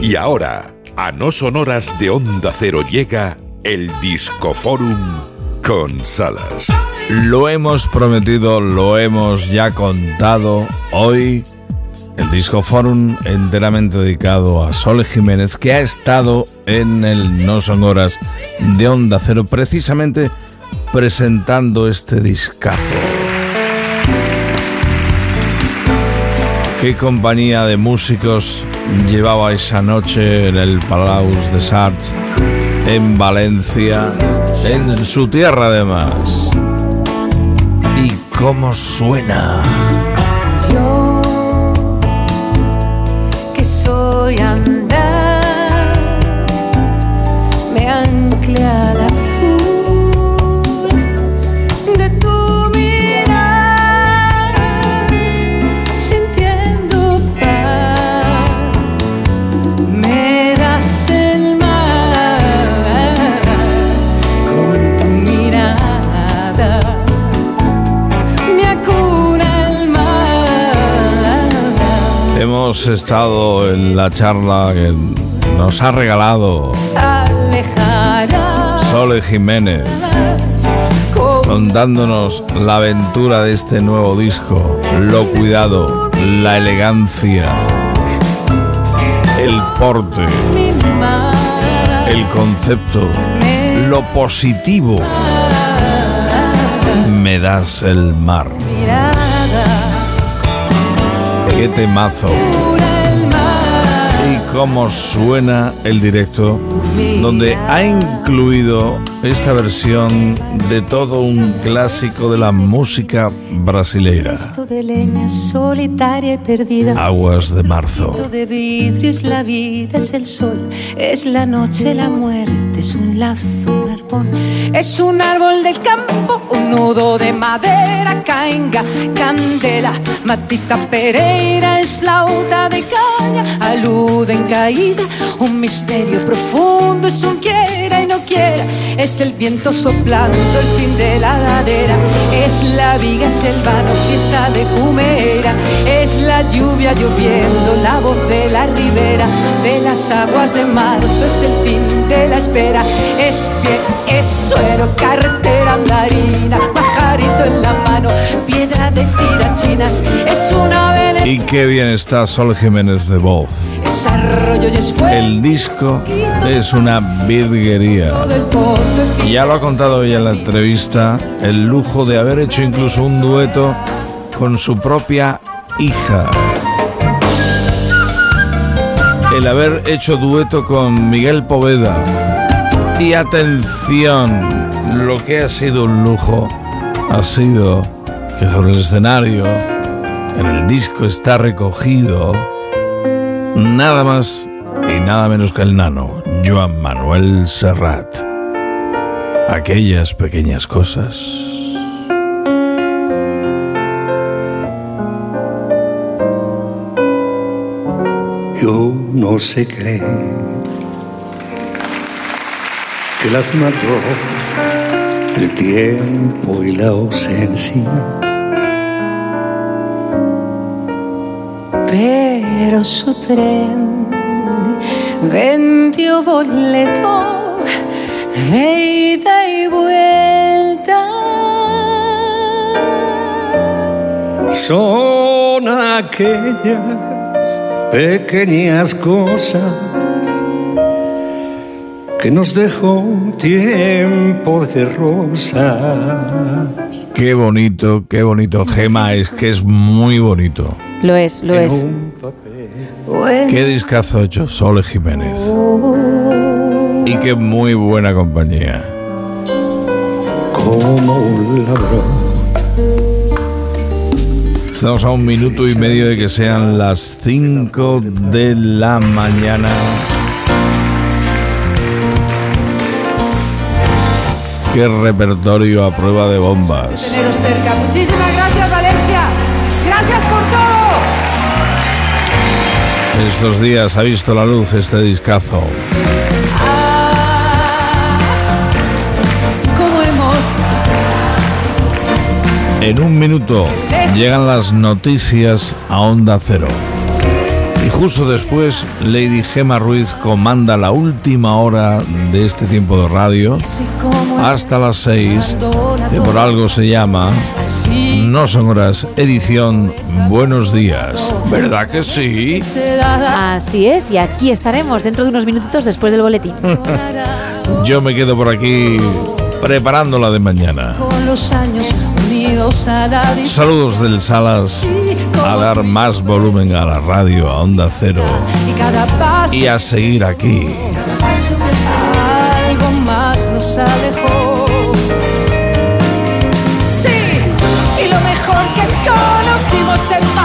Y ahora, a no sonoras de Onda Cero llega el Discoforum con Salas. Lo hemos prometido, lo hemos ya contado. Hoy el Discoforum enteramente dedicado a Sol Jiménez, que ha estado en el No Sonoras de Onda Cero, precisamente presentando este discazo. ¿Qué compañía de músicos llevaba esa noche en el Palau de Sarts, en Valencia, en su tierra además? ¿Y cómo suena? Yo que soy Hemos estado en la charla que nos ha regalado Sole Jiménez, con contándonos la aventura de este nuevo disco, lo cuidado, la elegancia, el porte, el concepto, lo positivo. Me das el mar. Qué temazo. Y cómo suena el directo, donde ha incluido esta versión de todo un clásico de la música brasileira. Aguas de marzo. De la vida, es el sol, es la noche, la muerte, es un lazo, es un árbol del campo, un nudo de madera, caenga, candela, matita pereira, es flauta de alude en caída, un misterio profundo, es un quiera y no quiera, es el viento soplando el fin de la ladera, es la viga, es el vano, fiesta de cumera, es la lluvia lloviendo, la voz de la ribera, de las aguas de marzo, es el fin de la espera, es pie, es suelo, carretera andarina, pajarito en la mano, piedra de tirachinas, es una vene, Y qué bien está Sol Jiménez de voz. es arroyo y es fuego El disco es una virguería. Ya lo ha contado ella en la entrevista, el lujo de haber hecho incluso un dueto con su propia hija. El haber hecho dueto con Miguel Poveda. Y atención, lo que ha sido un lujo ha sido sobre el escenario, en el disco está recogido nada más y nada menos que el nano, Joan Manuel Serrat aquellas pequeñas cosas. Y uno se cree que las mató el tiempo y la ausencia. Pero su tren vendió boleto de ida y vuelta. Son aquellas pequeñas cosas que nos dejó un tiempo de rosas. Qué bonito, qué bonito. Gema, es que es muy bonito. Lo es, lo en es. un papel. Bueno, Qué discazo ha hecho Sole Jiménez. Y qué muy buena compañía. como un ladrón. Estamos a un minuto y medio de que sean las 5 de la mañana. Qué repertorio a prueba de bombas. teneros cerca. Muchísimas gracias, Valencia. Gracias por todo. Estos días ha visto la luz este discazo. Ah, En un minuto llegan las noticias a Onda Cero. Y justo después Lady Gema Ruiz comanda la última hora de este tiempo de radio hasta las 6, que por algo se llama No son horas, edición Buenos días. ¿Verdad que sí? Así es, y aquí estaremos dentro de unos minutitos después del boletín. Yo me quedo por aquí preparando la de mañana. Saludos del Salas a dar más volumen a la radio, a Onda Cero y a seguir aquí. Algo más nos alejó. Sí, y lo mejor que conocimos separó